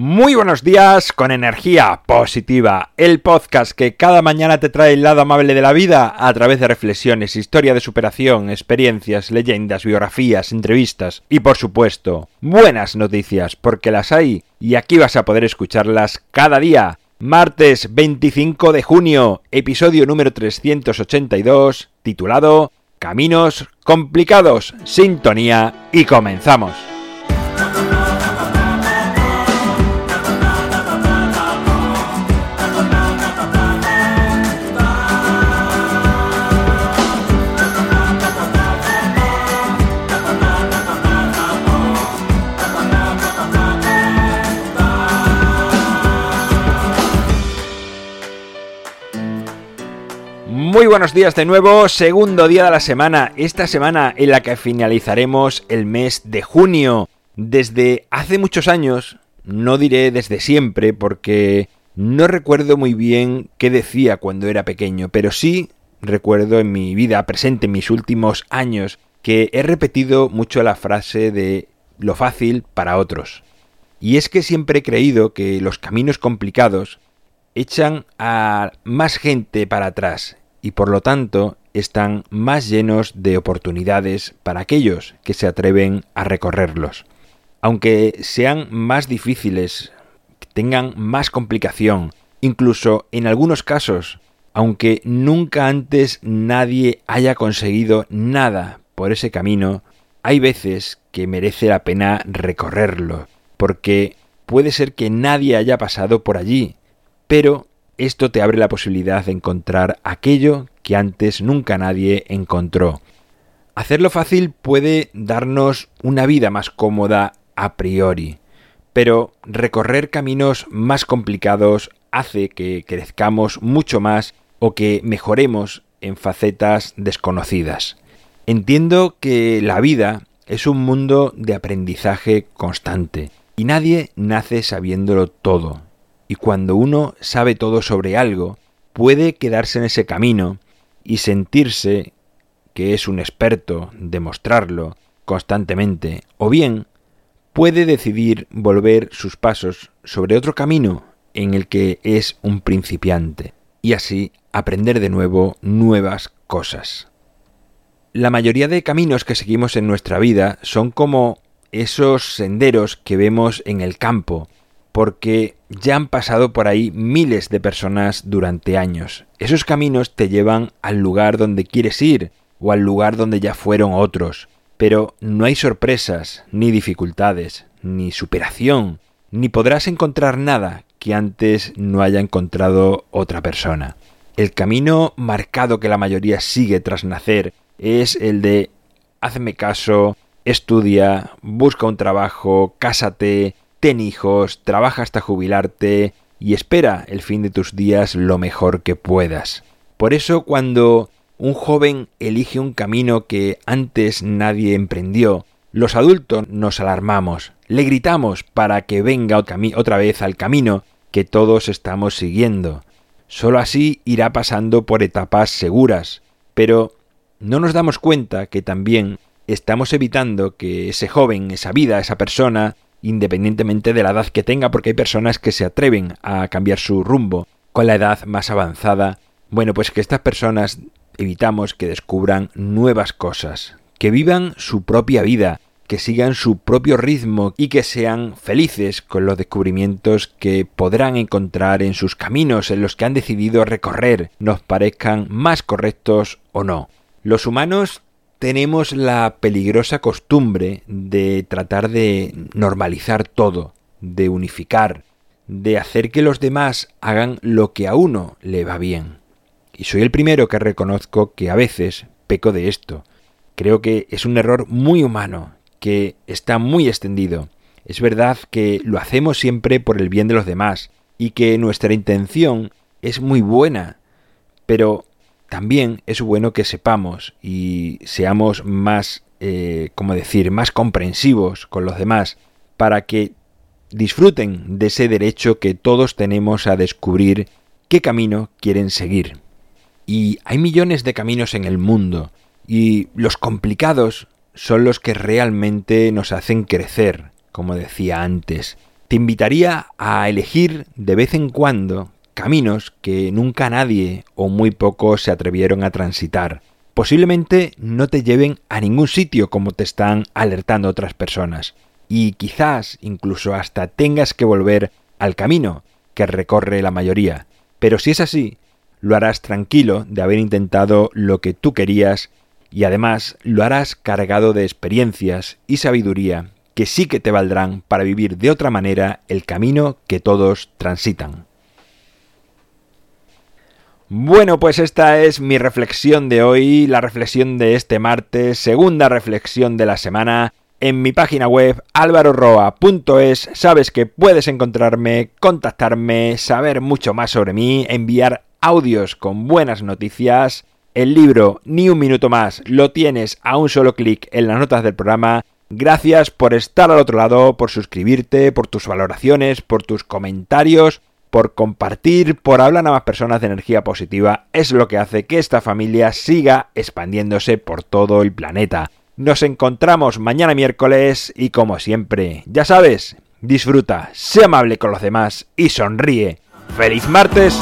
Muy buenos días con energía positiva, el podcast que cada mañana te trae el lado amable de la vida a través de reflexiones, historia de superación, experiencias, leyendas, biografías, entrevistas y por supuesto buenas noticias porque las hay y aquí vas a poder escucharlas cada día. Martes 25 de junio, episodio número 382, titulado Caminos complicados, sintonía y comenzamos. Muy buenos días de nuevo, segundo día de la semana, esta semana en la que finalizaremos el mes de junio. Desde hace muchos años, no diré desde siempre porque no recuerdo muy bien qué decía cuando era pequeño, pero sí recuerdo en mi vida presente, en mis últimos años, que he repetido mucho la frase de lo fácil para otros. Y es que siempre he creído que los caminos complicados echan a más gente para atrás y por lo tanto están más llenos de oportunidades para aquellos que se atreven a recorrerlos. Aunque sean más difíciles, tengan más complicación, incluso en algunos casos, aunque nunca antes nadie haya conseguido nada por ese camino, hay veces que merece la pena recorrerlo, porque puede ser que nadie haya pasado por allí, pero esto te abre la posibilidad de encontrar aquello que antes nunca nadie encontró. Hacerlo fácil puede darnos una vida más cómoda a priori, pero recorrer caminos más complicados hace que crezcamos mucho más o que mejoremos en facetas desconocidas. Entiendo que la vida es un mundo de aprendizaje constante y nadie nace sabiéndolo todo y cuando uno sabe todo sobre algo, puede quedarse en ese camino y sentirse que es un experto, demostrarlo constantemente, o bien puede decidir volver sus pasos sobre otro camino en el que es un principiante, y así aprender de nuevo nuevas cosas. La mayoría de caminos que seguimos en nuestra vida son como esos senderos que vemos en el campo, porque ya han pasado por ahí miles de personas durante años. Esos caminos te llevan al lugar donde quieres ir o al lugar donde ya fueron otros. Pero no hay sorpresas, ni dificultades, ni superación, ni podrás encontrar nada que antes no haya encontrado otra persona. El camino marcado que la mayoría sigue tras nacer es el de hazme caso, estudia, busca un trabajo, cásate, ten hijos, trabaja hasta jubilarte y espera el fin de tus días lo mejor que puedas. Por eso cuando un joven elige un camino que antes nadie emprendió, los adultos nos alarmamos, le gritamos para que venga otra vez al camino que todos estamos siguiendo. Solo así irá pasando por etapas seguras, pero no nos damos cuenta que también estamos evitando que ese joven, esa vida, esa persona, independientemente de la edad que tenga, porque hay personas que se atreven a cambiar su rumbo con la edad más avanzada. Bueno, pues que estas personas evitamos que descubran nuevas cosas, que vivan su propia vida, que sigan su propio ritmo y que sean felices con los descubrimientos que podrán encontrar en sus caminos en los que han decidido recorrer, nos parezcan más correctos o no. Los humanos tenemos la peligrosa costumbre de tratar de normalizar todo, de unificar, de hacer que los demás hagan lo que a uno le va bien. Y soy el primero que reconozco que a veces peco de esto. Creo que es un error muy humano, que está muy extendido. Es verdad que lo hacemos siempre por el bien de los demás y que nuestra intención es muy buena, pero también es bueno que sepamos y seamos más, eh, como decir, más comprensivos con los demás para que disfruten de ese derecho que todos tenemos a descubrir qué camino quieren seguir. Y hay millones de caminos en el mundo y los complicados son los que realmente nos hacen crecer, como decía antes. te invitaría a elegir de vez en cuando caminos que nunca nadie o muy pocos se atrevieron a transitar. Posiblemente no te lleven a ningún sitio como te están alertando otras personas, y quizás incluso hasta tengas que volver al camino que recorre la mayoría. Pero si es así, lo harás tranquilo de haber intentado lo que tú querías y además lo harás cargado de experiencias y sabiduría que sí que te valdrán para vivir de otra manera el camino que todos transitan. Bueno, pues esta es mi reflexión de hoy, la reflexión de este martes, segunda reflexión de la semana. En mi página web alvaroroa.es sabes que puedes encontrarme, contactarme, saber mucho más sobre mí, enviar audios con buenas noticias. El libro Ni un minuto más lo tienes a un solo clic en las notas del programa Gracias por estar al otro lado, por suscribirte, por tus valoraciones, por tus comentarios, por compartir, por hablar a más personas de energía positiva. Es lo que hace que esta familia siga expandiéndose por todo el planeta. Nos encontramos mañana miércoles y como siempre, ya sabes, disfruta, sé amable con los demás y sonríe. ¡Feliz martes!